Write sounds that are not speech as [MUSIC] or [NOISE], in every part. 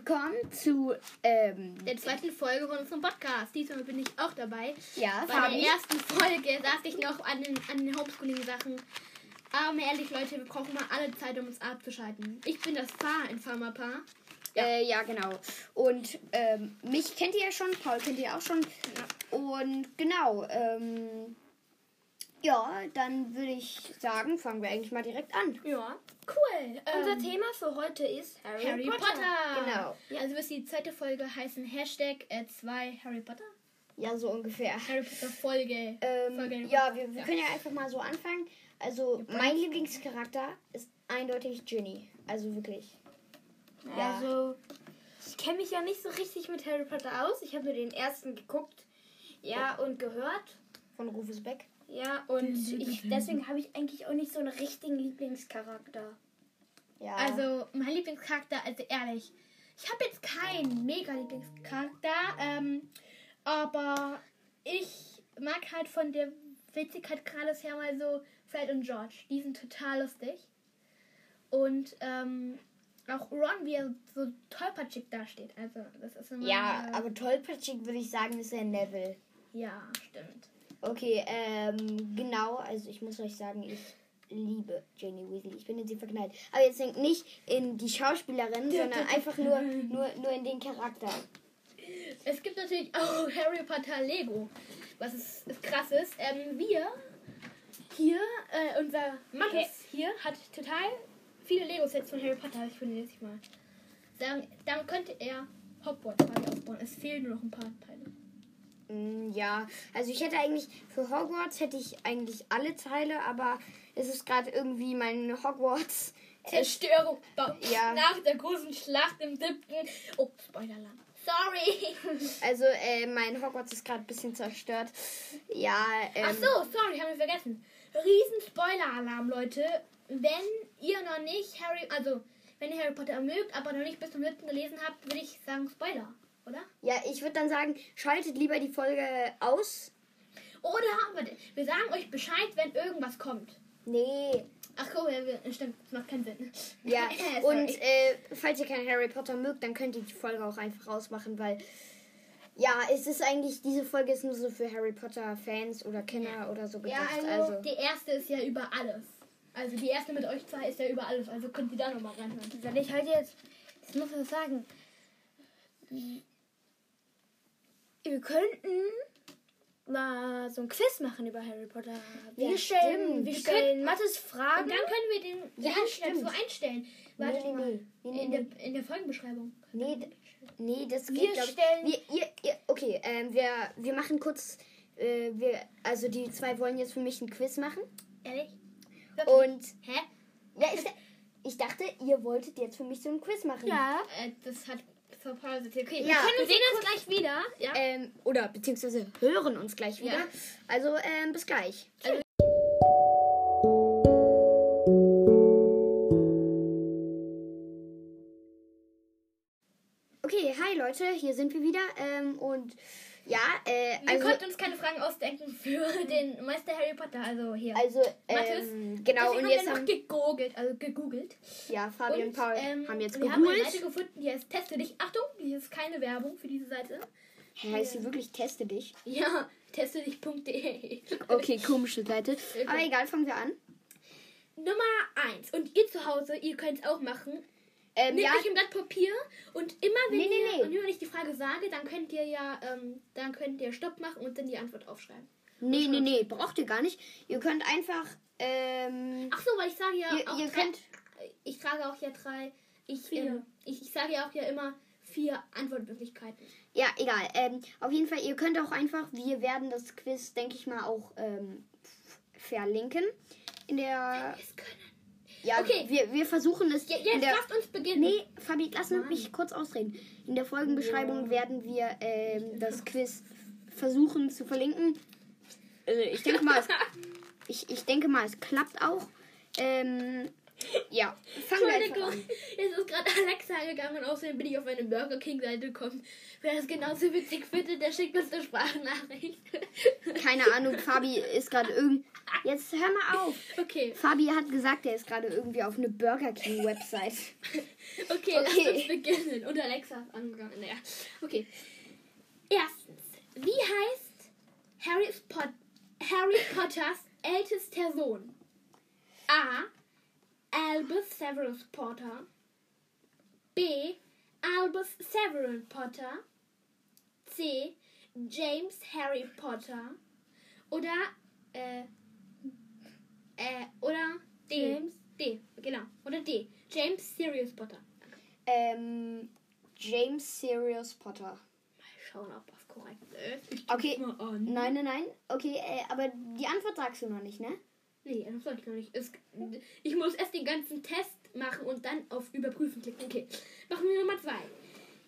willkommen zu ähm, der zweiten Folge von unserem Podcast. Diesmal bin ich auch dabei. Ja, Bei Fabi. der ersten Folge saß ich noch an den, an den Homeschooling-Sachen. Aber mal ehrlich, Leute, wir brauchen mal alle Zeit, um uns abzuschalten. Ich bin das Fahr in Pharmapa. Äh, ja, genau. Und ähm, mich kennt ihr ja schon, Paul kennt ihr auch schon. Und genau, ähm, ja, dann würde ich sagen, fangen wir eigentlich mal direkt an. Ja, cool. Unser Ähm, Thema für heute ist Harry, Harry Potter. Potter. Genau. Also wird die zweite Folge heißen Hashtag 2 Harry Potter. Ja, so ungefähr. Harry Potter Folge. Ähm, Folge ja, wir, wir können ja einfach mal so anfangen. Also, mein Lieblingscharakter ist eindeutig Ginny. Also wirklich. Ja. Also, ich kenne mich ja nicht so richtig mit Harry Potter aus. Ich habe nur den ersten geguckt. Ja, und gehört. Von Rufus Beck. Ja, und ich, deswegen habe ich eigentlich auch nicht so einen richtigen Lieblingscharakter. Ja. Also, mein Lieblingscharakter, also ehrlich, ich habe jetzt keinen mega Lieblingscharakter, ähm, aber ich mag halt von der Witzigkeit gerade her mal so Fred und George. Die sind total lustig. Und ähm, auch Ron, wie er so tollpatschig dasteht. Also, das ist immer. ja, äh, aber tollpatschig würde ich sagen, ist der Neville. Ja, stimmt. Okay, ähm, genau, also ich muss euch sagen, ich liebe Janie Weasley. Ich bin in sie verknallt. Aber jetzt denkt nicht in die Schauspielerin, sondern einfach nur, nur, nur in den Charakter. Es gibt natürlich auch Harry Potter Lego. Was ist, ist krass ist. Ähm, wir hier, äh, unser Mattes hier, hat total viele Lego-Sets von Harry Potter. Ich finde jetzt mal. Dann, dann könnte er Hogwarts quasi aufbauen. Es fehlen nur noch ein paar Teile. Mm, Ja, also ich hätte eigentlich, für Hogwarts hätte ich eigentlich alle Teile, aber es ist gerade irgendwie mein Hogwarts. [LAUGHS] Zerstörung ja. nach der großen Schlacht im siebten. Oh, Spoilerland. Sorry. [LAUGHS] also äh, mein Hogwarts ist gerade ein bisschen zerstört. Ja, ähm, Ach so, sorry, haben wir vergessen. Riesen Spoiler-Alarm, Leute. Wenn ihr noch nicht Harry, also wenn ihr Harry Potter mögt, aber noch nicht bis zum siebten gelesen habt, würde ich sagen Spoiler, oder? ja, ich würde dann sagen, schaltet lieber die Folge aus. Oder, warte, wir sagen euch Bescheid, wenn irgendwas kommt. Nee, Ach ja, wir, stimmt, das macht keinen Sinn. Ja, [LAUGHS] und äh, falls ihr keinen Harry Potter mögt, dann könnt ihr die Folge auch einfach rausmachen, weil ja, es ist eigentlich, diese Folge ist nur so für Harry Potter Fans oder Kenner oder so ja, gedacht. also, also, die erste ist ja über alles. Also die erste mit euch zwei ist ja über alles, also könnt ihr da nochmal reinhören. Soll ich heute jetzt, das muss man sagen, wir könnten mal so ein Quiz machen über Harry Potter. Wir Ja, stellen, stimmt. wir Wir stellen Und Fragen. dann können wir den Ja, stimmt. so einstellen. Warte nee, mal. nee, nee, In, der, in der Folgenbeschreibung. nee, nee, das Wir geht, glaub ich. stellen- Wir, ihr, ihr, okay, ähm, wir, wir machen kurz, äh, wir, also die zwei wollen jetzt für mich ein Quiz machen Ehrlich? und, Hä? ja, ich, ich dachte, ihr wolltet jetzt für mich so ein Quiz machen. Ja. Äh, das hat Paul gesagt. Okay, Ja, wir können sehen uns gleich wieder. Ja. Ähm, oder beziehungsweise hören uns gleich wieder. Ja. Also, ähm, bis gleich. Okay, hi Leute, hier sind wir wieder. Ähm, und ja, äh, wir also, konnten uns keine Fragen ausdenken für [LAUGHS] den Meister Harry Potter. Also hier. also ähm, genau, und jetzt haben wir gegoogelt, also gegoogelt. ja, Fabi und, Paul ähm, haben jetzt wir haben eine gegoogelt. Seite gefunden, die heißt Teste dich. Achtung, hier ist keine Werbung für diese Seite. heißt sie wirklich Teste dich? Ja, [LAUGHS] teste dich.de. Okay, komische Seite. [LAUGHS] Aber egal, fangen wir an. Nummer 1. Und ihr zu Hause, ihr könnt es auch machen. Ähm, Nehmt ja, euch ein Blatt Papier und immer wenn Nee, nee, ihr nee. und wenn ich die Frage sage, dann könnt ihr ja ähm, dann könnt ihr Stopp machen und dann die Antwort aufschreiben. nee, nee, nee, braucht ihr gar nicht. Ihr könnt einfach, ähm, Ach so, weil ich sage ja Ihr- auch ihr drei, könnt- ich trage auch ja drei ich. Ähm, ich ich sage ja auch ja immer vier Antwortmöglichkeiten. Ja, egal. Ähm, auf jeden Fall, ihr könnt auch einfach, wir werden das Quiz, denke ich mal, auch ähm, verlinken. In der. Können. Ja, Okay. wir, wir versuchen es. Ja, jetzt der, lasst uns beginnen. nee, Fabi, lass Nein. mich kurz ausreden. In der Folgenbeschreibung werden wir ähm, das Quiz versuchen zu verlinken. Äh, ich denke mal, es, [LAUGHS] ich, ich denke mal, es klappt auch. Ähm, ja, fangen wir einfach Entschuldigung, an. jetzt ist gerade Alexa gegangen und außerdem bin ich auf eine Burger King Seite gekommen. Wer das genauso witzig findet, der schickt uns eine Sprachnachricht. Keine Ahnung, Fabi ist gerade irgend. Jetzt hör mal auf. Okay, Fabi hat gesagt, er ist gerade irgendwie auf eine Burger King Website. okay, Okay. lass uns beginnen. Und Alexa ist angegangen. Naja, okay. Erstens, wie heißt Harry, Pot Harry Potters ältester Sohn? A. Albus Severus Potter. B. Albus Severin Potter. C. James Harry Potter. Oder, äh, äh, oder D. James? D, genau. Oder D. James Sirius Potter. Ähm, James Sirius Potter. Mal schauen, ob das korrekt ist. Ich Okay. Nein, nein, nein. Okay, äh, aber die Antwort sagst du noch nicht, ne? Nee, das soll ich noch nicht. Es, ich muss erst den ganzen Test machen und dann auf Überprüfen klicken. Okay, machen wir Nummer zwei.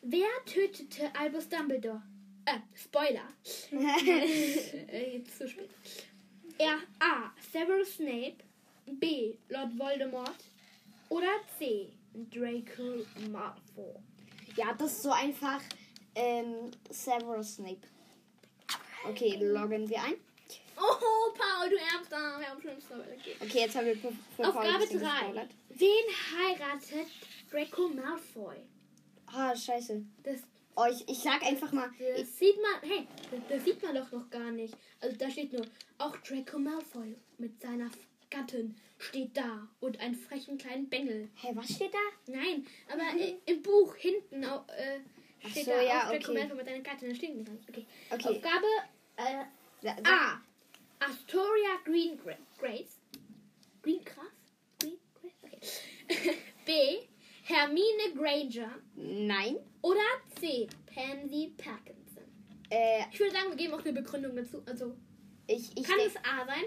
Wer tötete Albus Dumbledore? Äh, Spoiler. [LAUGHS] äh, jetzt zu spät. Er A. Severus Snape. B. Lord Voldemort. Oder C. Draco Malfoy. Ja, das ist so einfach. Ähm, Severus Snape. Okay, loggen wir ein. Oh, Paul, du Ärmster. Wir haben schon Okay. Okay, jetzt haben wir für, Aufgabe bisschen 3. gespoilert. Wen heiratet Draco Malfoy? Ah, scheiße. Das Oh, ich, ich sag einfach mal. Ich, Das sieht man, hey, das, das sieht man doch noch gar nicht. Also da steht nur, auch Draco Malfoy mit seiner Gattin steht da und einen frechen kleinen Bengel. hä, was steht da? Nein, aber äh, im Buch hinten äh, steht so, da ja, auch Draco okay. Malfoy mit seiner Gattin. Da steht nicht ganz. Okay. Okay. Aufgabe äh, A. Astoria Green Gra Grace. Green Grace? Okay. [LAUGHS] B. Hermine Granger. Nein. Oder C. Pansy Parkinson. Äh, Ich würde sagen, wir geben auch eine Begründung dazu. Also, ich, ich, kann es A sein?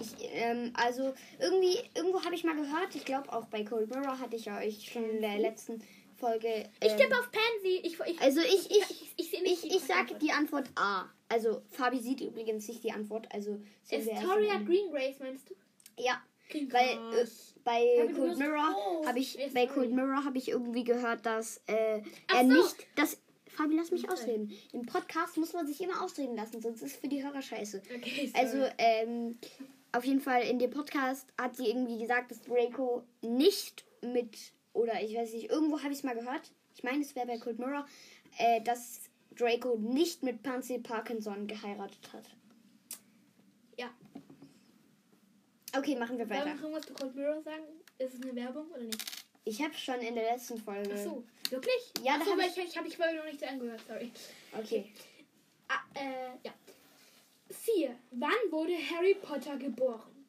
ich ähm, also irgendwie, irgendwo habe ich mal gehört, ich glaube auch bei Cold Mirror hatte ich ja euch schon in der letzten Folge. Ich ähm, tippe auf Pansy. Ich, ich, Also ich, ich, ich, ich ich, die ich sag Antwort. die Antwort A. Also Fabi sieht übrigens nicht die Antwort. Also Astoria. Green Grace meinst du? Ja, weil äh, bei Fabi, Cold Mirror habe ich bei. Cold Mirror habe ich irgendwie gehört, dass äh, er so. nicht, dass Fabi, lass mich Okay. ausreden. Im Podcast muss man sich immer ausreden lassen, sonst ist es für die Hörer scheiße. Okay. Also, ähm, auf jeden Fall in dem Podcast hat sie irgendwie gesagt, dass Draco nicht mit, oder ich weiß nicht, irgendwo habe ich es mal gehört, ich meine, es wäre bei Cold Mirror, äh, dass Draco nicht mit Pansy Parkinson geheiratet hat. Ja. Okay, machen wir weiter. noch irgendwas zu Cold Mirror sagen? Ist es eine Werbung oder nicht? Ich habe schon in der letzten Folge. Ach so, wirklich? Ja, Ach da so, hab weil ich- ich, ich habe die Folge noch nicht angehört, sorry. Okay. Ah, äh, ja. 4. Wann wurde Harry Potter geboren?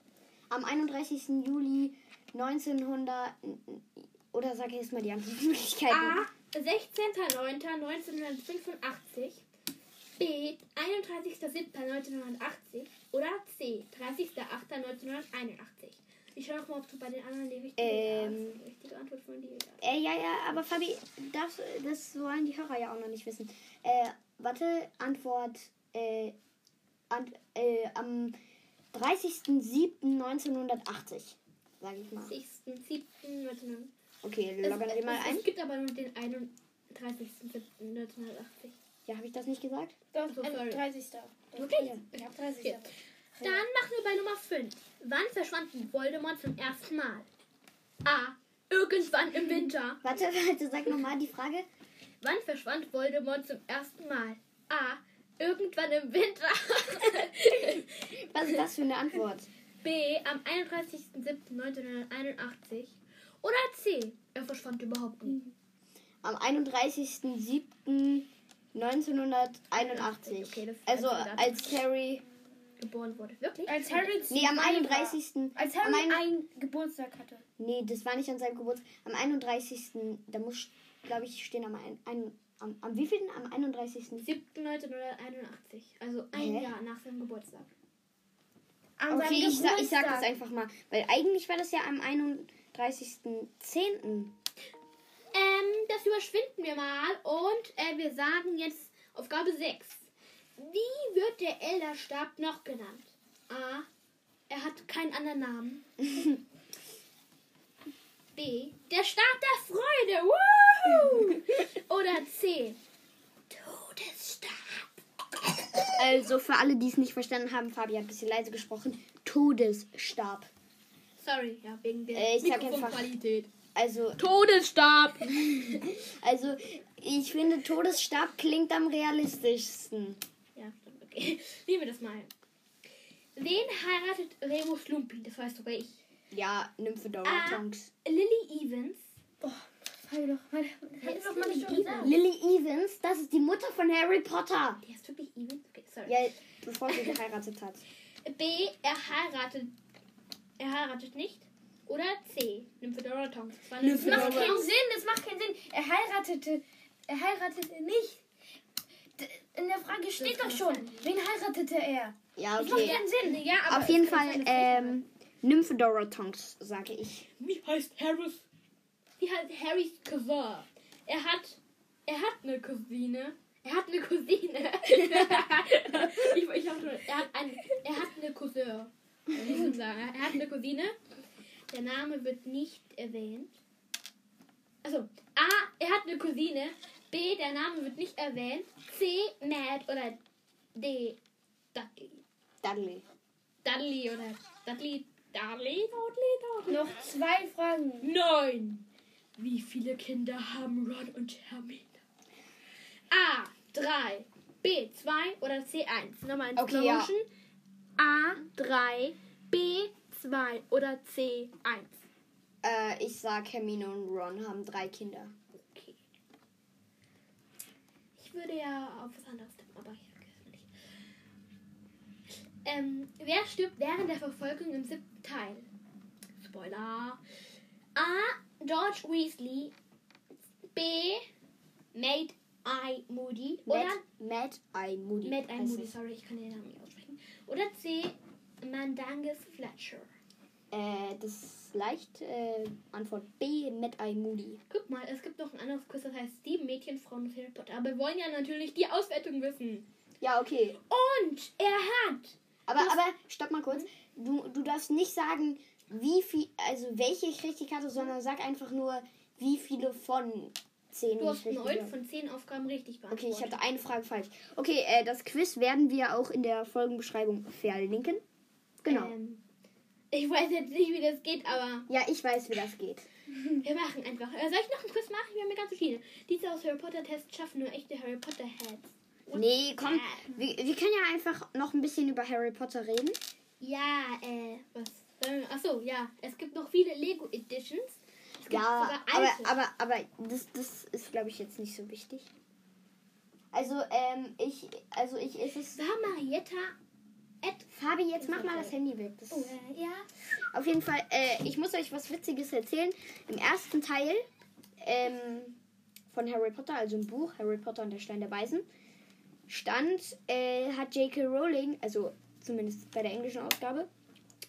Am 31. Juli 1900. Oder sag ich jetzt mal die Antwortmöglichkeiten. A. 16.09.1985. B. 31.07.1980. Oder C. 30.08.1981. Ich schaue noch mal, ob du bei den anderen die richtige, Ähm. die richtige Antwort von dir hast. Äh, ja, ja, aber Fabi, das, das wollen die Hörer ja auch noch nicht wissen. Äh, warte, Antwort, äh, an, äh, am 30.07.1980, sage ich mal. 6.07.1980. Okay, Es, loggen wir mal es, ein. es gibt aber nur den 31.07.1980. Ja, habe ich das nicht gesagt? Doch, so, sorry. 30. Wirklich? Ja, 30. Okay. Dann machen wir bei Nummer 5. Wann verschwand Voldemort zum ersten Mal? A. Irgendwann im Winter. Warte, [LAUGHS] warte, sag nochmal die Frage. Wann verschwand Voldemort zum ersten Mal? A. Irgendwann im Winter. [LAUGHS] Was ist das für eine Antwort? B. Am 31.07.1981. Oder C. Er verschwand überhaupt nie. Am 31.07.1981. Okay, also als Harry. Geboren wurde. Wirklich? Als Harry Nee, am zwei war. 31. Als am Harry ein- einen Geburtstag hatte. Nee, das war nicht an seinem Geburtstag. Am 31. Da muss, glaube ich, stehen am, ein, ein, am, am wievielten? Am 31. 7.1981. Also ein Hä? Jahr nach seinem Geburtstag. An Okay, seinem ich, sa ich sag Geburtstag. das einfach mal. Weil eigentlich war das ja am 31.10. Ähm, das überschwinden wir mal und äh, wir sagen jetzt Aufgabe 6. Wie wird der Elderstab noch genannt? A. Er hat keinen anderen Namen. B. Der Stab der Freude. Woo! Oder C. Todesstab. Also für alle, die es nicht verstanden haben, Fabi hat ein bisschen leise gesprochen. Todesstab. Sorry, ja, wegen der Äh, ich sag einfach- Mikrofonqualität. Also, Todesstab! [LAUGHS] also ich finde, Todesstab klingt am realistischsten. Ja, okay. [LAUGHS] Nehmen wir das mal. Wen heiratet Remus Lumpi? Das weißt sogar ich. Ja, Nymphedora Ah. Tonks. Lily Evans. Frage doch mal. Hätte doch mal Lily schon gesagt. Lily Evans, das ist die Mutter von Harry Potter. Der ist wirklich Evans? Okay, sorry. Ja, bevor sie geheiratet hat. [LAUGHS] B. Er heiratet. Er heiratet nicht. Oder C. Nymphedora Tonks. Das macht keinen Sinn, das macht keinen Sinn. Er heiratete, er heiratete nicht. In der Frage steht doch schon, sein. wen heiratete er? Ja, Das macht okay. keinen Sinn. Ja, aber Auf jeden Fall ähm, Nymphedora Tonks, sage ich. Wie heißt Harris? Wie heißt Harrys Cousin? Er hat. Er hat eine Cousine. Er hat eine Cousine. [LAUGHS] ich, ich hab schon. Er hat ein. Er hat eine Cousin. Schon sagen. Er hat eine Cousine. Der Name wird nicht erwähnt. Also, A. Er hat eine Cousine. B. Der Name wird nicht erwähnt. C. Mad oder D. Dudley. Dudley. Dudley oder Dudley. Dudley, Dudley, Dudley. Noch zwei Fragen. Neun. Wie viele Kinder haben Ron und Hermine? A. 3. B. 2 oder C. 1. Nochmal in Okay, ja. Motion. A. 3. B. 2 oder C. 1. Äh, ich sag, Hermine und Ron haben drei Kinder. Okay. Ich würde ja auf was anderes tippen, aber sage es nicht. Ähm, wer stirbt während der Verfolgung im siebten Teil? Spoiler. A. George Weasley. B. Made Eye Moody. Oder Mad, Mad Eye Moody. Mad Eye heißt Moody, sorry, ich kann den Namen nicht. Oder C. Mandangus Fletcher. Äh, das ist leicht. Äh, Antwort B, Mad Eye Moody. Guck mal, es gibt noch ein anderes Quiz, das heißt Sieben Mädchen, Frauen und Harry Potter. Aber wir wollen ja natürlich die Auswertung wissen. Ja, okay. Und er hat. Aber, aber, stopp mal kurz. Du, du darfst nicht sagen, wie viel, also welche ich richtig hatte, sondern sag einfach nur, wie viele von zehn Du ich hast richtig neun hatte. von zehn Aufgaben richtig Okay, beantwortet. ich hatte eine Frage falsch. Okay, äh, das Quiz werden wir auch in der Folgenbeschreibung verlinken. Genau. Ähm, ich weiß jetzt nicht, wie das geht, aber Ja, ich weiß, wie das geht. [LAUGHS] wir machen einfach. Äh, soll ich noch einen Quiz machen? Wir haben ja ganz verschiedene. Diese aus Harry Potter Tests schaffen nur echte Harry Potter Heads. Und- Nee, komm. Ja. Wir, wir können ja einfach noch ein bisschen über Harry Potter reden. Ja, äh, was? wir- Achso, ja. Es gibt noch viele Lego Editions. Es gibt Ja, sogar aber, aber, aber das, das ist, glaube ich, jetzt nicht so wichtig. Also, ähm, ich, also ich, ist es. War Marietta at Fabi, jetzt mach mal das Handy weg. Das Oh, äh, ja. Auf jeden Fall, äh, ich muss euch was Witziges erzählen. Im ersten Teil ähm, von Harry Potter, also im Buch Harry Potter und der Stein der Weisen, stand, äh, hat J.K. Rowling, also zumindest bei der englischen Ausgabe,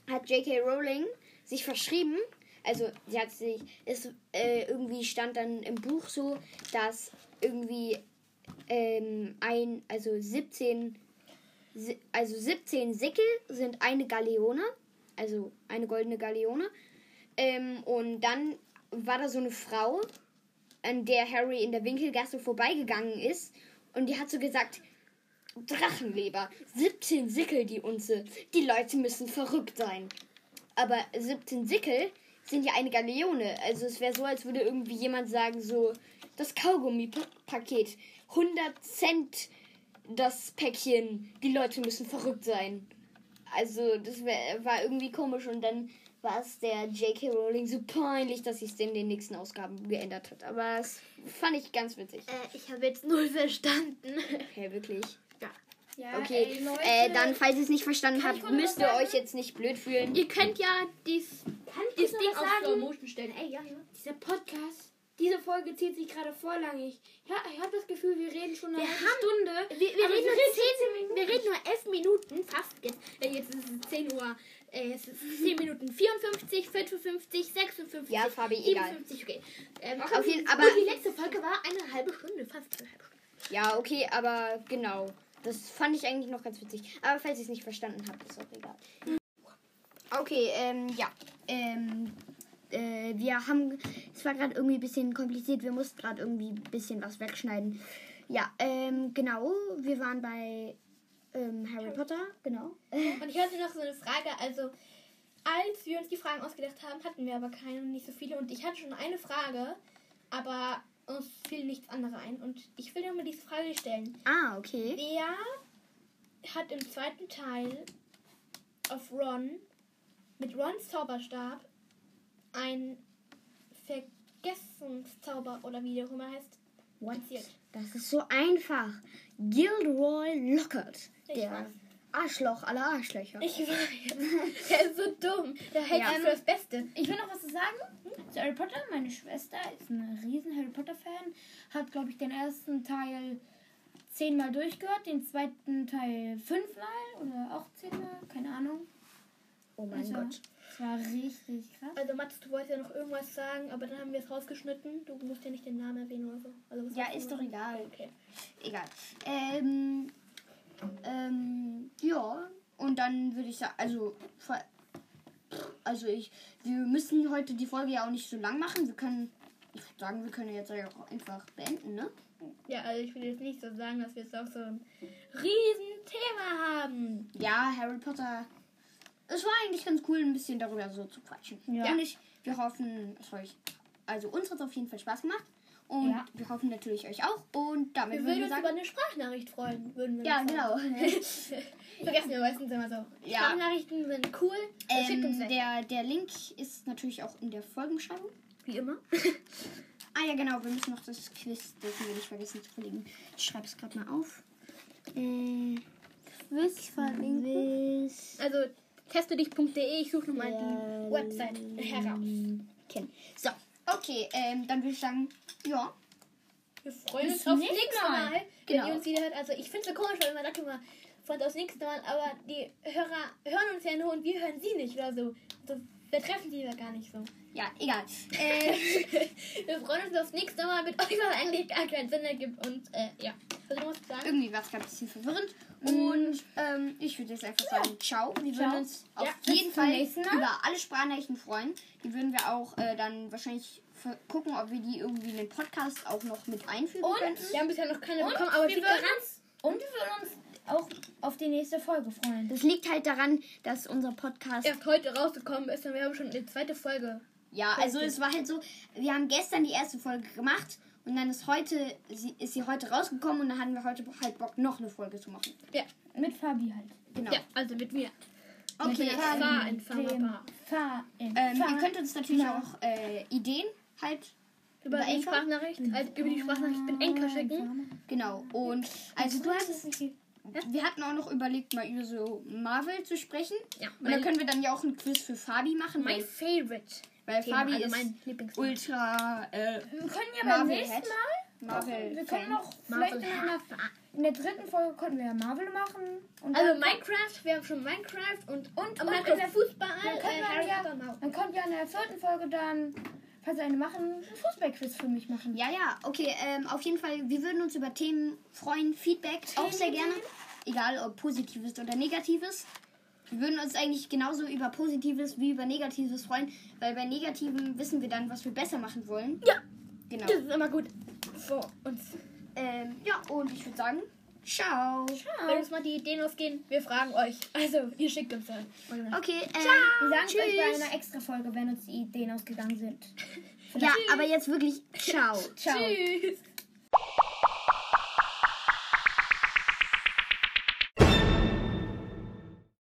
hat J.K. Rowling sich verschrieben. Also sie hat sich, es äh, irgendwie stand dann im Buch so, dass irgendwie ähm, ein, also 17, si- also 17 Sickel sind eine Galeone, also eine goldene Galeone. Ähm, und dann war da so eine Frau, an der Harry in der Winkelgasse vorbeigegangen ist. Und die hat so gesagt, Drachenleber, 17 Sickel die Unze. Die Leute müssen verrückt sein. Aber 17 Sickel sind ja eine Galeone. Also es wäre so, als würde irgendwie jemand sagen, so, das Kaugummi-Paket, 100 Cent das Päckchen, die Leute müssen verrückt sein. Also das wär, war irgendwie komisch und dann war es der J.K. Rowling so peinlich, dass sie es in den nächsten Ausgaben geändert hat. Aber das fand ich ganz witzig. Äh, ich habe jetzt null verstanden. [LAUGHS] Okay, wirklich. Ja, Okay, ey, Leute. äh, dann, falls ihr es nicht verstanden habt, müsst ihr euch jetzt nicht blöd fühlen. Ihr könnt ja dies, Kann ich dieses kurz Ding auf Slow sagen? Motion stellen. Ey, ja, ja. Dieser Podcast, diese Folge zieht sich gerade vorrangig. Ja, ich habe das Gefühl, wir reden schon eine Wir halbe haben- Stunde. Wir, wir, reden nur reden 10, 10 Minuten. wir reden nur 11 Minuten, fast jetzt. Äh, jetzt ist es 10 Uhr. Äh, es ist [LAUGHS] 10 Minuten 54, 55, 56, Ja, Fabi, egal. 57, okay. Ähm, Auf jeden- aber- die letzte Folge war eine halbe Stunde, fast eine halbe Stunde. Ja, okay, aber genau. Das fand ich eigentlich noch ganz witzig. Aber falls ihr es nicht verstanden habt, ist auch egal. Okay, ähm, ja. Ähm, äh, wir haben. Es war gerade irgendwie ein bisschen kompliziert. Wir mussten gerade irgendwie ein bisschen was wegschneiden. Ja, ähm, genau. Wir waren bei ähm, Harry Potter, genau. [LAUGHS] Und ich hatte noch so eine Frage, also als wir uns die Fragen ausgedacht haben, hatten wir aber keine, nicht so viele. Und ich hatte schon eine Frage, aber uns fiel nichts anderes ein. Und ich will dir mal diese Frage stellen. Ah, okay. Wer hat im zweiten Teil auf Ron mit Rons Zauberstab ein Vergessenszauber oder wie der auch immer heißt, platziert? Das ist so einfach. Gilderoy Lockhart. Der. Arschloch aller Arschlöcher. Ich weiß. Der ist so dumm. Der hält Ja. für das Beste. Ich will noch was zu sagen. Zu Harry Potter. Meine Schwester ist ein riesen Harry Potter Fan. Hat, glaube ich, den ersten Teil zehnmal durchgehört, den zweiten Teil fünfmal oder auch zehnmal, keine Ahnung. oh mein Also, Gott. Es war richtig krass. Also Mats, du wolltest ja noch irgendwas sagen, aber dann haben wir es rausgeschnitten. Du musst ja nicht den Namen erwähnen oder so. Also, Ja, ist doch egal. Okay. Egal. Ähm, ähm, ja. Und dann würde ich sagen, also, also ich, wir müssen heute die Folge ja auch nicht so lang machen. Wir können, ich würde sagen, wir können jetzt ja auch einfach beenden, ne? Ja, also ich will jetzt nicht so sagen, dass wir jetzt auch so ein riesen Thema haben. Ja, Harry Potter. Es war eigentlich ganz cool, ein bisschen darüber so zu quatschen. Ja. Und ich, wir hoffen, es euch, also uns hat es auf jeden Fall Spaß gemacht. Und Ja. wir hoffen natürlich euch auch. Und damit Wir würden würden wir uns über sagen, eine Sprachnachricht freuen, würden wir ja, sagen. genau. [LAUGHS] [LAUGHS] Vergessen wir meistens immer so. Ja. Sprachnachrichten sind cool. Uns ähm, der, der Link ist natürlich auch in der Folgenbeschreibung. Wie immer. [LAUGHS] Ah ja, genau, wir müssen noch das Quiz, dürfen wir nicht vergessen zu verlinken. Ich schreibe es gerade mal auf. Äh, Quiz verlinken. Also testedich.de, ich suche nochmal die Website heraus. Kennen. So, okay, ähm, dann würde ich sagen, ja. Wir freuen Bis uns aufs nächste Mal. Mal, wenn Genau. ihr uns wieder hört. Also ich finde es so komisch, weil man sagt immer, freut aufs nächste Mal, aber die Hörer hören uns ja nur und wir hören sie nicht oder so. Also, wir treffen sie ja gar nicht so. Ja, egal. [LAUGHS] Äh, [LAUGHS] wir freuen uns aufs nächste Mal mit euch, was eigentlich gar keinen Sinn ergibt. Und äh, ja, ich noch was sagen? irgendwie war es gerade ein bisschen verwirrend. Und ähm, ich würde jetzt einfach sagen, ciao. Wir würden Ciao. uns auf Ja, jeden bis zum Fall über alle Sprachnachrichten freuen. Die würden wir auch äh, dann wahrscheinlich gucken, ob wir die irgendwie in den Podcast auch noch mit einfügen Und könnten. Wir haben bisher noch keine Und bekommen, aber wir würden uns, und wir würden uns auch auf die nächste Folge freuen. Das liegt halt daran, dass unser Podcast. erst heute rausgekommen ist und wir haben schon eine zweite Folge. Ja, also es war halt so, wir haben gestern die erste Folge gemacht und dann ist heute, sie, ist sie heute rausgekommen und dann hatten wir heute halt Bock, noch eine Folge zu machen. Ja, Mit Fabi halt. Genau. ja also mit mir. Okay, ähm, Fahr in Dem Pharma Fahr in ähm, Fahr- ihr könnt uns natürlich auch äh, Ideen halt Über Über die? Sprachnachricht, also über die Sprachnachricht mit Enka schicken. Genau. Und also du hast wir hatten auch noch überlegt, mal über so Marvel zu sprechen. Ja, Und dann können wir dann ja auch ein Quiz für Fabi machen, mein weil, Favorite. weil Thema, Fabi also ist ultra äh, Wir können ja Marvel beim nächsten. Mal. Marvel. Wir können noch vielleicht in der, in der dritten Folge konnten wir ja Marvel machen. Und Also Minecraft, wir haben schon Minecraft und, Und- und Minecraft in der- Fußball, dann äh, können wir Harry ja- dann könnt ihr in der vierten Folge dann, falls eine machen, ein Fußballquiz für mich machen. Ja, ja, okay. Ähm, auf jeden Fall, wir würden uns über Themen freuen, Feedback auch sehr gerne. Egal ob positives oder negatives. Wir würden uns eigentlich genauso über positives wie über negatives freuen, weil bei negativen wissen wir dann, was wir besser machen wollen. Ja. Genau. Das ist immer gut für uns. Ähm, ja, und ich würde sagen, ciao. Wenn uns mal die Ideen ausgehen, wir fragen euch. Also, ihr schickt uns dann. Okay, äh, Wir sagen es euch bei tschüss. einer extra Folge, wenn uns die Ideen ausgegangen sind. [LAUGHS] Ja, aber jetzt wirklich ciao. Ciao. Tschüss.